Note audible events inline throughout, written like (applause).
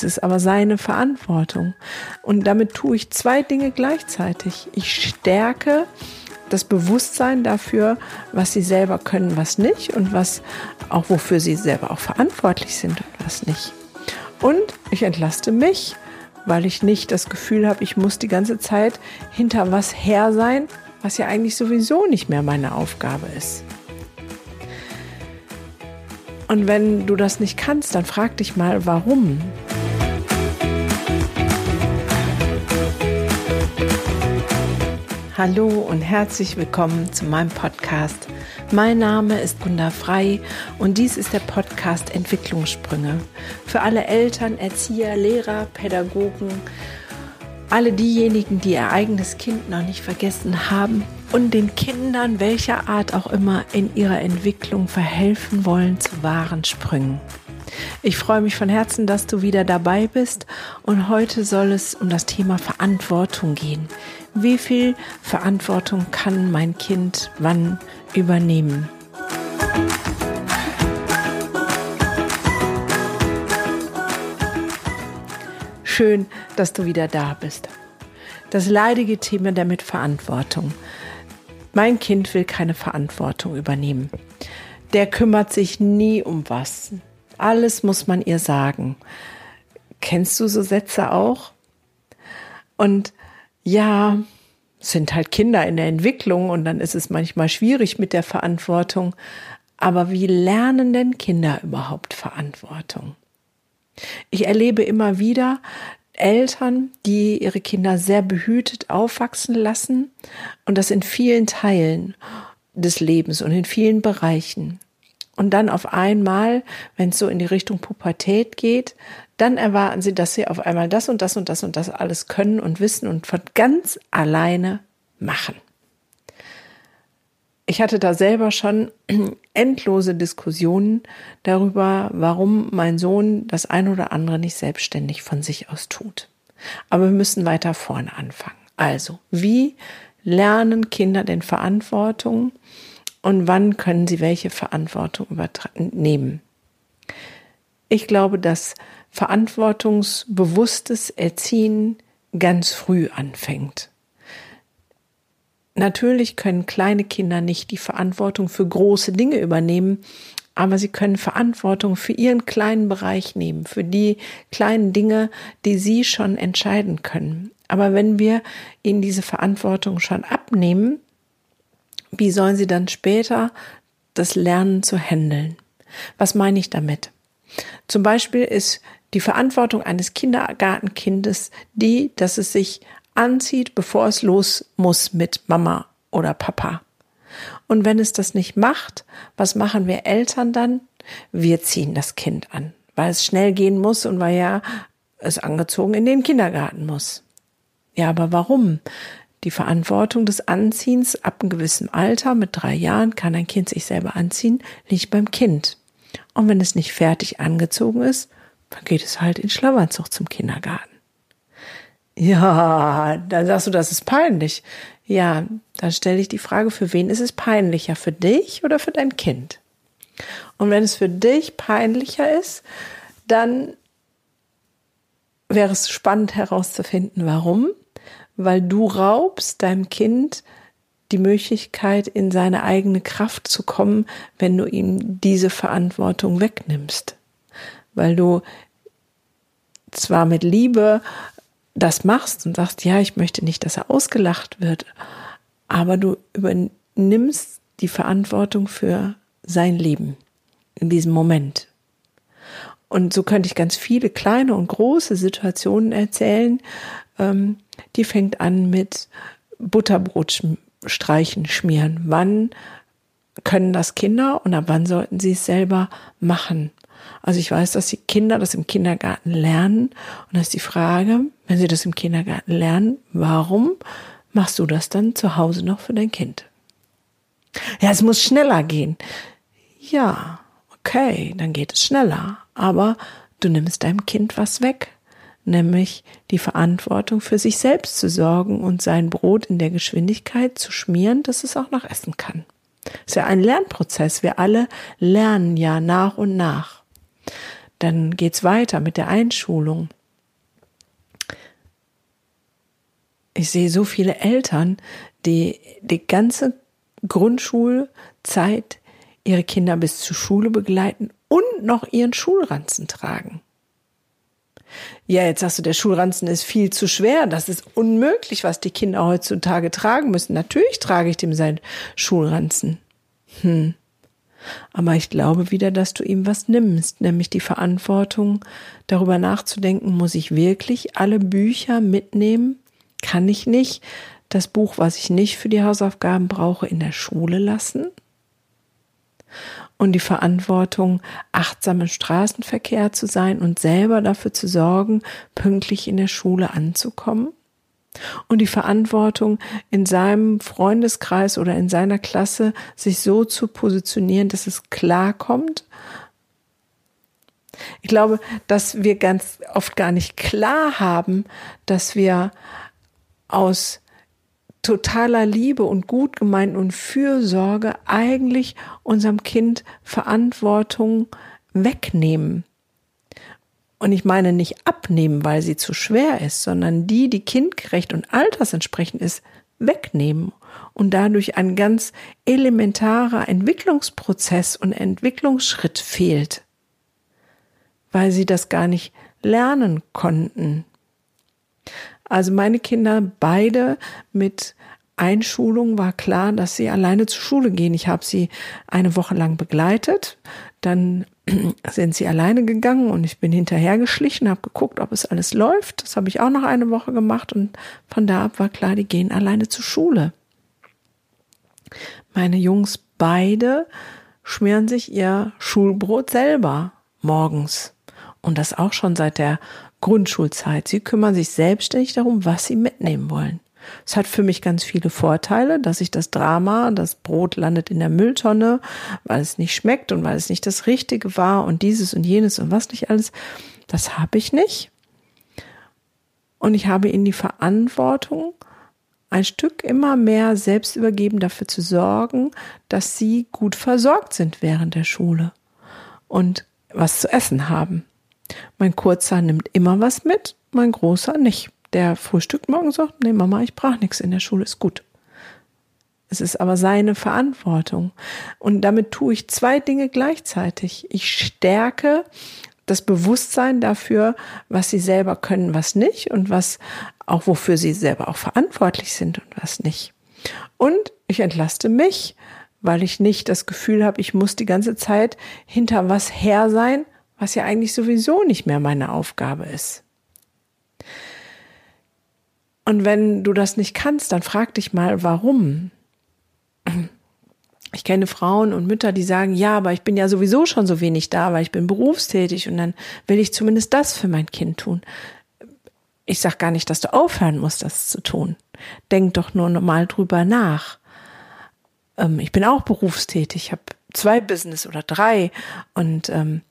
Es ist aber seine Verantwortung. Und damit tue ich zwei Dinge gleichzeitig. Ich stärke das Bewusstsein dafür, was sie selber können, was nicht und was auch wofür sie selber auch verantwortlich sind und was nicht. Und ich entlaste mich, weil ich nicht das Gefühl habe, ich muss die ganze Zeit hinter was her sein, was ja eigentlich sowieso nicht mehr meine Aufgabe ist. Und wenn du das nicht kannst, dann frag dich mal, warum. Hallo und herzlich willkommen zu meinem Podcast. Mein Name ist Gunda Frei und dies ist der Podcast Entwicklungssprünge. Für alle Eltern, Erzieher, Lehrer, Pädagogen, alle diejenigen, die ihr eigenes Kind noch nicht vergessen haben und den Kindern welcher Art auch immer in ihrer Entwicklung verhelfen wollen zu wahren Sprüngen. Ich freue mich von Herzen, dass du wieder dabei bist und heute soll es um das Thema Verantwortung gehen. Wie viel Verantwortung kann mein Kind wann übernehmen? Schön, dass du wieder da bist. Das leidige Thema der Mitverantwortung. Mein Kind will keine Verantwortung übernehmen. Der kümmert sich nie um was. Alles muss man ihr sagen. Kennst du so Sätze auch? Und ja, sind halt Kinder in der Entwicklung und dann ist es manchmal schwierig mit der Verantwortung. Aber wie lernen denn Kinder überhaupt Verantwortung? Ich erlebe immer wieder Eltern, die ihre Kinder sehr behütet aufwachsen lassen und das in vielen Teilen des Lebens und in vielen Bereichen. Und dann auf einmal, wenn es so in die Richtung Pubertät geht, dann erwarten sie, dass sie auf einmal das und das und das und das alles können und wissen und von ganz alleine machen. Ich hatte da selber schon (clears throat) endlose Diskussionen darüber, warum mein Sohn das ein oder andere nicht selbstständig von sich aus tut. Aber wir müssen weiter vorne anfangen. Also, wie lernen Kinder denn Verantwortung und wann können sie welche Verantwortung übernehmen? Ich glaube, dass verantwortungsbewusstes Erziehen ganz früh anfängt. Natürlich können kleine Kinder nicht die Verantwortung für große Dinge übernehmen, aber sie können Verantwortung für ihren kleinen Bereich nehmen, für die kleinen Dinge, die sie schon entscheiden können. Aber wenn wir ihnen diese Verantwortung schon abnehmen, wie sollen sie dann später das lernen zu handeln? Was meine ich damit? Zum Beispiel ist die Verantwortung eines Kindergartenkindes die, dass es sich anzieht, bevor es los muss mit Mama oder Papa. Und wenn es das nicht macht, was machen wir Eltern dann? Wir ziehen das Kind an, weil es schnell gehen muss und weil ja es angezogen in den Kindergarten muss. Ja, aber warum? Die Verantwortung des Anziehens ab einem gewissen Alter, mit drei Jahren kann ein Kind sich selber anziehen, liegt beim Kind. Und wenn es nicht fertig angezogen ist, dann geht es halt in Schlafanzug zum Kindergarten. Ja, dann sagst du, das ist peinlich. Ja, dann stelle ich die Frage, für wen ist es peinlicher? Für dich oder für dein Kind? Und wenn es für dich peinlicher ist, dann wäre es spannend herauszufinden, warum. Weil du raubst deinem Kind die Möglichkeit, in seine eigene Kraft zu kommen, wenn du ihm diese Verantwortung wegnimmst. Weil du zwar mit Liebe das machst und sagst, ja, ich möchte nicht, dass er ausgelacht wird, aber du übernimmst die Verantwortung für sein Leben in diesem Moment. Und so könnte ich ganz viele kleine und große Situationen erzählen. Ähm, die fängt an mit Butterbrot streichen, schmieren. Wann können das Kinder und ab wann sollten sie es selber machen? Also ich weiß, dass die Kinder das im Kindergarten lernen. Und da ist die Frage, wenn sie das im Kindergarten lernen, warum machst du das dann zu Hause noch für dein Kind? Ja, es muss schneller gehen. Ja, okay, dann geht es schneller. Aber du nimmst deinem Kind was weg, nämlich die Verantwortung für sich selbst zu sorgen und sein Brot in der Geschwindigkeit zu schmieren, dass es auch noch essen kann. Ist ja ein Lernprozess. Wir alle lernen ja nach und nach. dann geht's weiter mit der Einschulung. Ich sehe so viele Eltern, die die ganze Grundschulzeit ihre Kinder bis zur Schule begleiten und noch ihren Schulranzen tragen. Ja, jetzt sagst du, der Schulranzen ist viel zu schwer. Das ist unmöglich, was die Kinder heutzutage tragen müssen. Natürlich trage ich dem sein Schulranzen. Hm. Aber ich glaube wieder, dass du ihm was nimmst, nämlich die Verantwortung, darüber nachzudenken, muss ich wirklich alle Bücher mitnehmen? Kann ich nicht das Buch, was ich nicht für die Hausaufgaben brauche, in der Schule lassen? Und die Verantwortung, achtsam im Straßenverkehr zu sein und selber dafür zu sorgen, pünktlich in der Schule anzukommen. Und die Verantwortung, in seinem Freundeskreis oder in seiner Klasse sich so zu positionieren, dass es klar kommt. Ich glaube, dass wir ganz oft gar nicht klar haben, dass wir aus totaler Liebe und gut gemeint und Fürsorge eigentlich unserem Kind Verantwortung wegnehmen. Und ich meine nicht abnehmen, weil sie zu schwer ist, sondern die, die kindgerecht und altersentsprechend ist, wegnehmen und dadurch ein ganz elementarer Entwicklungsprozess und Entwicklungsschritt fehlt, weil sie das gar nicht lernen konnten. Also meine Kinder beide mit Einschulung war klar, dass sie alleine zur Schule gehen. Ich habe sie eine Woche lang begleitet, dann (clears throat) sind sie alleine gegangen und ich bin hinterhergeschlichen, habe geguckt, ob es alles läuft. Das habe ich auch noch eine Woche gemacht und von da ab war klar, die gehen alleine zur Schule. Meine Jungs beide schmieren sich ihr Schulbrot selber morgens und das auch schon seit der Grundschulzeit. Sie kümmern sich selbstständig darum, was sie mitnehmen wollen. Es hat für mich ganz viele Vorteile, dass ich das Drama, das Brot landet in der Mülltonne, weil es nicht schmeckt und weil es nicht das Richtige war und dieses und jenes und was nicht alles. Das habe ich nicht. Und ich habe ihnen die Verantwortung, ein Stück immer mehr selbst übergeben, dafür zu sorgen, dass sie gut versorgt sind während der Schule und was zu essen haben. Mein Kurzer nimmt immer was mit, mein Großer nicht. Der frühstückt morgen sagt, nee Mama, ich brauche nichts in der Schule, ist gut. Es ist aber seine Verantwortung. Und damit tue ich zwei Dinge gleichzeitig. Ich stärke das Bewusstsein dafür, was sie selber können, was nicht und was auch wofür sie selber auch verantwortlich sind und was nicht. Und ich entlaste mich, weil ich nicht das Gefühl habe, ich muss die ganze Zeit hinter was her sein, was ja eigentlich sowieso nicht mehr meine Aufgabe ist. Und wenn du das nicht kannst, dann frag dich mal, warum. Ich kenne Frauen und Mütter, die sagen, ja, aber ich bin ja sowieso schon so wenig da, weil ich bin berufstätig und dann will ich zumindest das für mein Kind tun. Ich sag gar nicht, dass du aufhören musst, das zu tun. Denk doch nur mal drüber nach. Ähm, ich bin auch berufstätig, ich habe zwei Business oder drei und ähm,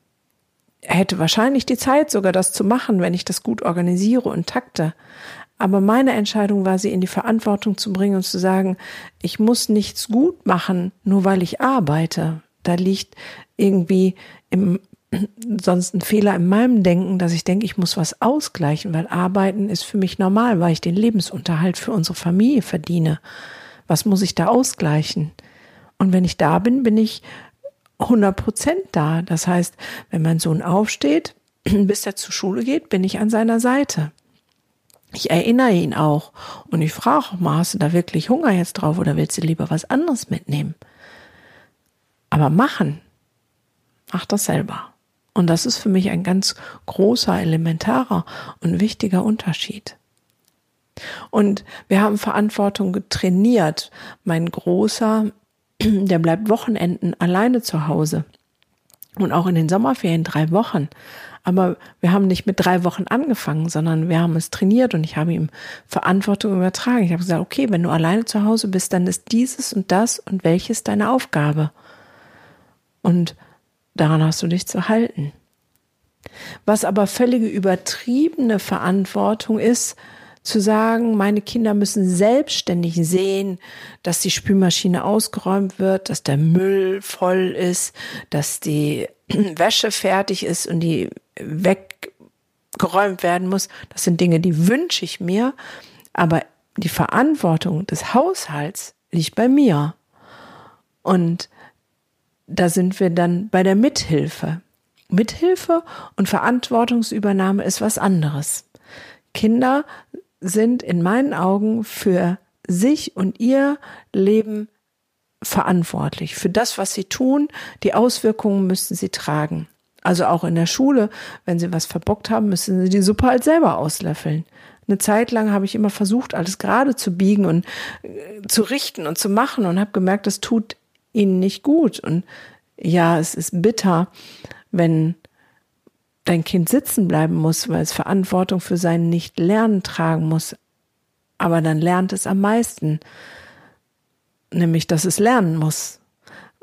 hätte wahrscheinlich die Zeit sogar das zu machen, wenn ich das gut organisiere und takte. Aber meine Entscheidung war, sie in die Verantwortung zu bringen und zu sagen, ich muss nichts gut machen, nur weil ich arbeite. Da liegt irgendwie im, (clears throat) sonst ein Fehler in meinem Denken, dass ich denke, ich muss was ausgleichen, weil arbeiten ist für mich normal, weil ich den Lebensunterhalt für unsere Familie verdiene. Was muss ich da ausgleichen? Und wenn ich da bin, bin ich 100 Prozent da. Das heißt, wenn mein Sohn aufsteht, (clears throat) bis er zur Schule geht, bin ich an seiner Seite. Ich erinnere ihn auch und ich frage auch hast du da wirklich Hunger jetzt drauf oder willst du lieber was anderes mitnehmen? Aber machen, mach das selber. Und das ist für mich ein ganz großer, elementarer und wichtiger Unterschied. Und wir haben Verantwortung getrainiert. Mein Großer (clears throat) der bleibt Wochenenden alleine zu Hause. Und auch in den Sommerferien drei Wochen. Aber wir haben nicht mit drei Wochen angefangen, sondern wir haben es trainiert und ich habe ihm Verantwortung übertragen. Ich habe gesagt, okay, wenn du alleine zu Hause bist, dann ist dieses und das und welches deine Aufgabe. Und daran hast du dich zu halten. Was aber völlige übertriebene Verantwortung ist, zu sagen, meine Kinder müssen selbstständig sehen, dass die Spülmaschine ausgeräumt wird, dass der Müll voll ist, dass die (clears throat) Wäsche fertig ist und die weggeräumt werden muss. Das sind Dinge, die wünsche ich mir, aber die Verantwortung des Haushalts liegt bei mir. Und da sind wir dann bei der Mithilfe. Mithilfe und Verantwortungsübernahme ist was anderes. Kinder sind in meinen Augen für sich und ihr Leben verantwortlich. Für das, was sie tun, die Auswirkungen müssen sie tragen. Also auch in der Schule, wenn sie was verbockt haben, müssen sie die Suppe halt selber auslöffeln. Eine Zeit lang habe ich immer versucht, alles gerade zu biegen und äh, zu richten und zu machen und habe gemerkt, das tut ihnen nicht gut. Und ja, es ist bitter, wenn dein Kind sitzen bleiben muss, weil es Verantwortung für sein Nicht-Lernen tragen muss. Aber dann lernt es am meisten, nämlich dass es lernen muss,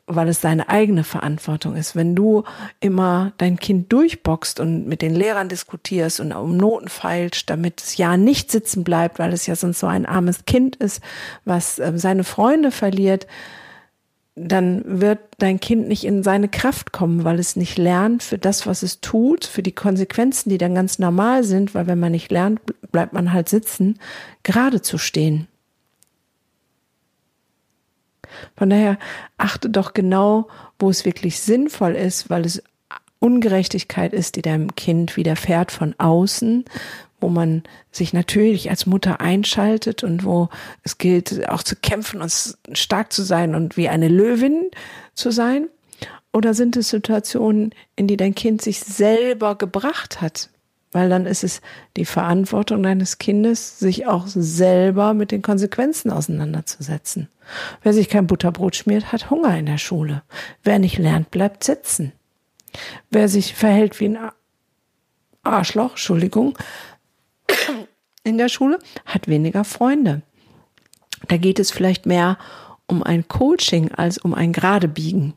weil es seine eigene Verantwortung ist. Wenn du immer dein Kind durchboxt und mit den Lehrern diskutierst und um Noten feilst, damit es ja nicht sitzen bleibt, weil es ja sonst so ein armes Kind ist, was äh, seine Freunde verliert, dann wird dein Kind nicht in seine Kraft kommen, weil es nicht lernt für das, was es tut, für die Konsequenzen, die dann ganz normal sind, weil wenn man nicht lernt, bleibt man halt sitzen, gerade zu stehen. Von daher achte doch genau, wo es wirklich sinnvoll ist, weil es Ungerechtigkeit ist, die deinem Kind widerfährt von außen, wo man sich natürlich als Mutter einschaltet und wo es gilt, auch zu kämpfen und stark zu sein und wie eine Löwin zu sein? Oder sind es Situationen, in die dein Kind sich selber gebracht hat? Weil dann ist es die Verantwortung deines Kindes, sich auch selber mit den Konsequenzen auseinanderzusetzen. Wer sich kein Butterbrot schmiert, hat Hunger in der Schule. Wer nicht lernt, bleibt sitzen. Wer sich verhält wie ein Arschloch, Entschuldigung, in der Schule, hat weniger Freunde. Da geht es vielleicht mehr um ein Coaching als um ein Geradebiegen.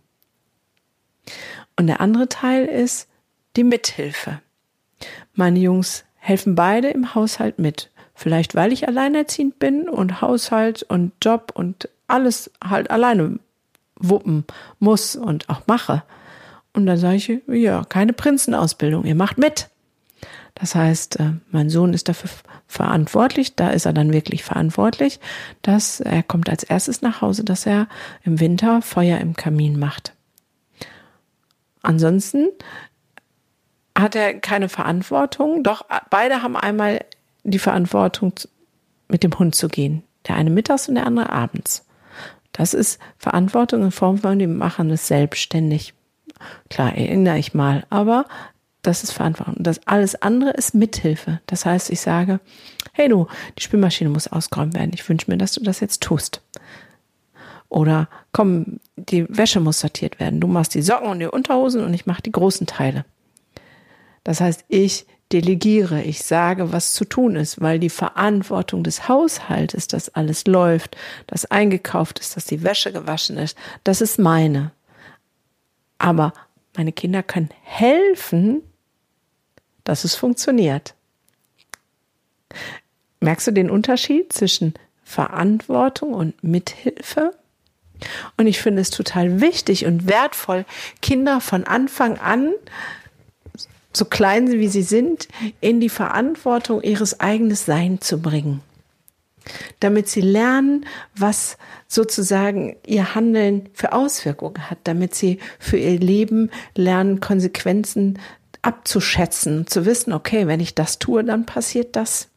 Und der andere Teil ist die Mithilfe. Meine Jungs helfen beide im Haushalt mit. Vielleicht weil ich alleinerziehend bin und Haushalt und Job und alles halt alleine wuppen muss und auch mache. Und dann sage ich, ja, keine Prinzenausbildung, ihr macht mit. Das heißt, äh, mein Sohn ist dafür verantwortlich, da ist er dann wirklich verantwortlich, dass er kommt als erstes nach Hause, dass er im Winter Feuer im Kamin macht. Ansonsten hat er keine Verantwortung, doch beide haben einmal die Verantwortung, mit dem Hund zu gehen. Der eine mittags und der andere abends. Das ist Verantwortung in Form von, die machen es selbstständig. Klar, erinnere ich mal, aber das ist Verantwortung. Das alles andere ist Mithilfe. Das heißt, ich sage, hey du, die Spülmaschine muss ausgeräumt werden. Ich wünsche mir, dass du das jetzt tust. Oder komm, die Wäsche muss sortiert werden. Du machst die Socken und die Unterhosen und ich mache die großen Teile. Das heißt, ich delegiere, ich sage, was zu tun ist, weil die Verantwortung des Haushaltes, dass alles läuft, dass eingekauft ist, dass die Wäsche gewaschen ist, das ist meine. Aber meine Kinder können helfen, dass es funktioniert. Merkst du den Unterschied zwischen Verantwortung und Mithilfe? Und ich finde es total wichtig und wertvoll, Kinder von Anfang an, so klein wie sie sind, in die Verantwortung ihres eigenen Sein zu bringen. Damit sie lernen, was sozusagen ihr Handeln für Auswirkungen hat, damit sie für ihr Leben lernen, Konsequenzen abzuschätzen, zu wissen, okay, wenn ich das tue, dann passiert das.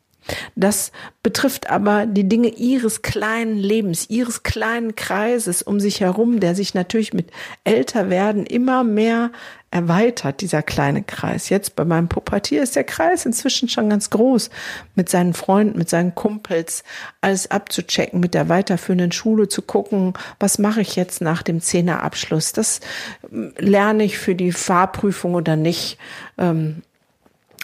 Das betrifft aber die Dinge ihres kleinen Lebens, ihres kleinen Kreises um sich herum, der sich natürlich mit Älterwerden immer mehr erweitert, dieser kleine Kreis. Jetzt bei meinem Pubertier ist der Kreis inzwischen schon ganz groß, mit seinen Freunden, mit seinen Kumpels, alles abzuchecken, mit der weiterführenden Schule zu gucken, was mache ich jetzt nach dem Zehnerabschluss? Das ähm, lerne ich für die Fahrprüfung oder nicht. Ähm,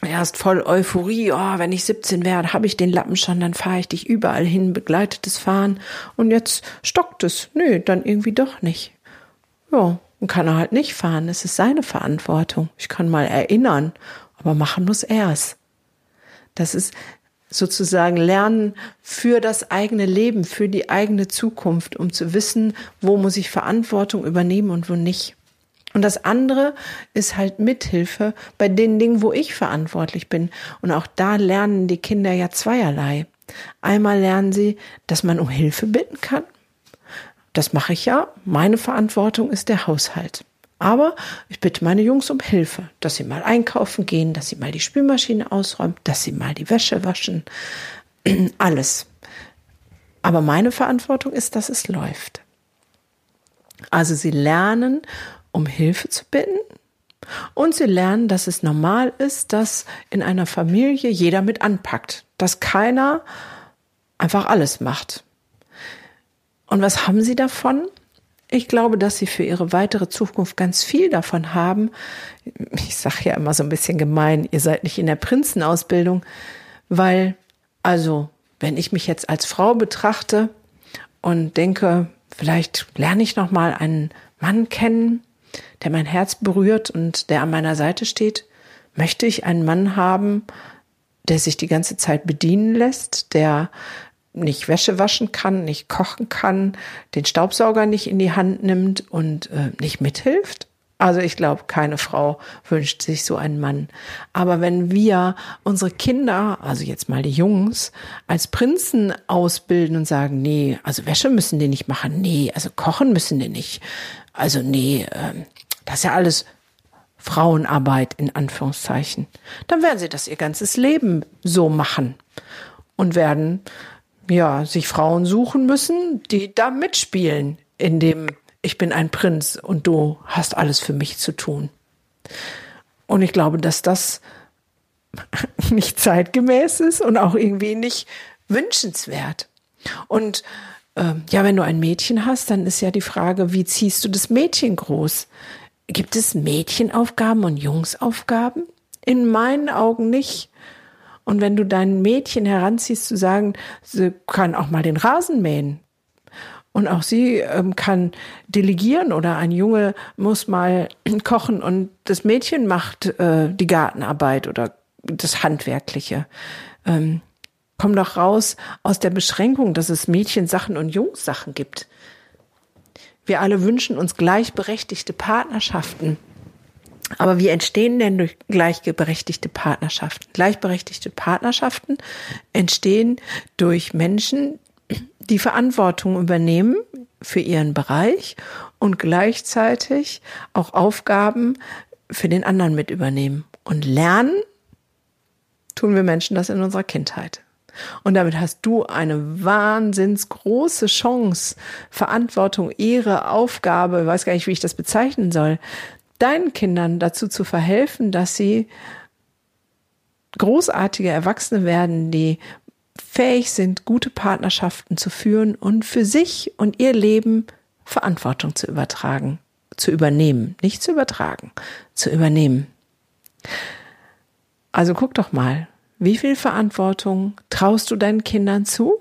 erst voll Euphorie, oh, wenn ich 17 wäre, habe ich den Lappen schon, dann fahre ich dich überall hin, begleitetes Fahren. Und jetzt stockt es. Nö, dann irgendwie doch nicht. Ja, und kann er halt nicht fahren. Es ist seine Verantwortung. Ich kann mal erinnern, aber machen muss er es. Das ist sozusagen lernen für das eigene Leben, für die eigene Zukunft, um zu wissen, wo muss ich Verantwortung übernehmen und wo nicht. Und das andere ist halt Mithilfe bei den Dingen, wo ich verantwortlich bin. Und auch da lernen die Kinder ja zweierlei. Einmal lernen sie, dass man um Hilfe bitten kann. Das mache ich ja. Meine Verantwortung ist der Haushalt. Aber ich bitte meine Jungs um Hilfe, dass sie mal einkaufen gehen, dass sie mal die Spülmaschine ausräumen, dass sie mal die Wäsche waschen. (clears throat) Alles. Aber meine Verantwortung ist, dass es läuft. Also sie lernen, um Hilfe zu bitten. Und sie lernen, dass es normal ist, dass in einer Familie jeder mit anpackt, dass keiner einfach alles macht. Und was haben sie davon? Ich glaube, dass sie für ihre weitere Zukunft ganz viel davon haben. Ich sage ja immer so ein bisschen gemein, ihr seid nicht in der Prinzenausbildung, weil, also, wenn ich mich jetzt als Frau betrachte und denke, vielleicht lerne ich noch mal einen Mann kennen, der mein Herz berührt und der an meiner Seite steht, möchte ich einen Mann haben, der sich die ganze Zeit bedienen lässt, der nicht Wäsche waschen kann, nicht kochen kann, den Staubsauger nicht in die Hand nimmt und äh, nicht mithilft? Also ich glaube, keine Frau wünscht sich so einen Mann. Aber wenn wir unsere Kinder, also jetzt mal die Jungs, als Prinzen ausbilden und sagen, nee, also Wäsche müssen die nicht machen, nee, also kochen müssen die nicht, also nee, äh, das ist ja alles Frauenarbeit in Anführungszeichen, dann werden sie das ihr ganzes Leben so machen und werden ja, sich Frauen suchen müssen, die da mitspielen in dem ich bin ein Prinz und du hast alles für mich zu tun. Und ich glaube, dass das (laughs) nicht zeitgemäß ist und auch irgendwie nicht wünschenswert. Und äh, ja, wenn du ein Mädchen hast, dann ist ja die Frage, wie ziehst du das Mädchen groß? Gibt es Mädchenaufgaben und Jungsaufgaben? In meinen Augen nicht. Und wenn du dein Mädchen heranziehst, zu sagen, sie kann auch mal den Rasen mähen. Und auch sie ähm, kann delegieren oder ein Junge muss mal (clears throat) kochen und das Mädchen macht äh, die Gartenarbeit oder das Handwerkliche. Ähm, komm doch raus aus der Beschränkung, dass es Mädchensachen und Jungssachen gibt. Wir alle wünschen uns gleichberechtigte Partnerschaften. Aber wie entstehen denn durch gleichberechtigte Partnerschaften? Gleichberechtigte Partnerschaften entstehen durch Menschen, die Verantwortung übernehmen für ihren Bereich und gleichzeitig auch Aufgaben für den anderen mit übernehmen. Und lernen tun wir Menschen das in unserer Kindheit. Und damit hast du eine wahnsinns große Chance, Verantwortung, Ehre, Aufgabe, weiß gar nicht, wie ich das bezeichnen soll, deinen Kindern dazu zu verhelfen, dass sie großartige Erwachsene werden, die fähig sind, gute Partnerschaften zu führen und für sich und ihr Leben Verantwortung zu übertragen, zu übernehmen, nicht zu übertragen, zu übernehmen. Also guck doch mal, wie viel Verantwortung traust du deinen Kindern zu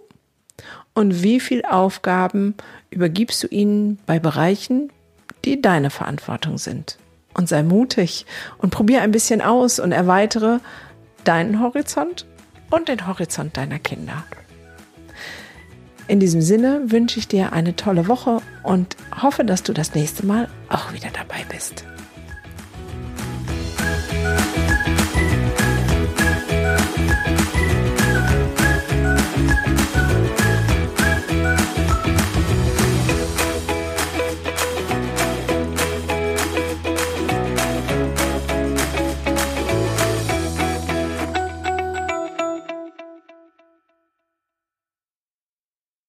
und wie viel Aufgaben übergibst du ihnen bei Bereichen, die deine Verantwortung sind und sei mutig und probier ein bisschen aus und erweitere deinen Horizont und den Horizont deiner Kinder. In diesem Sinne wünsche ich dir eine tolle Woche und hoffe, dass du das nächste Mal auch wieder dabei bist.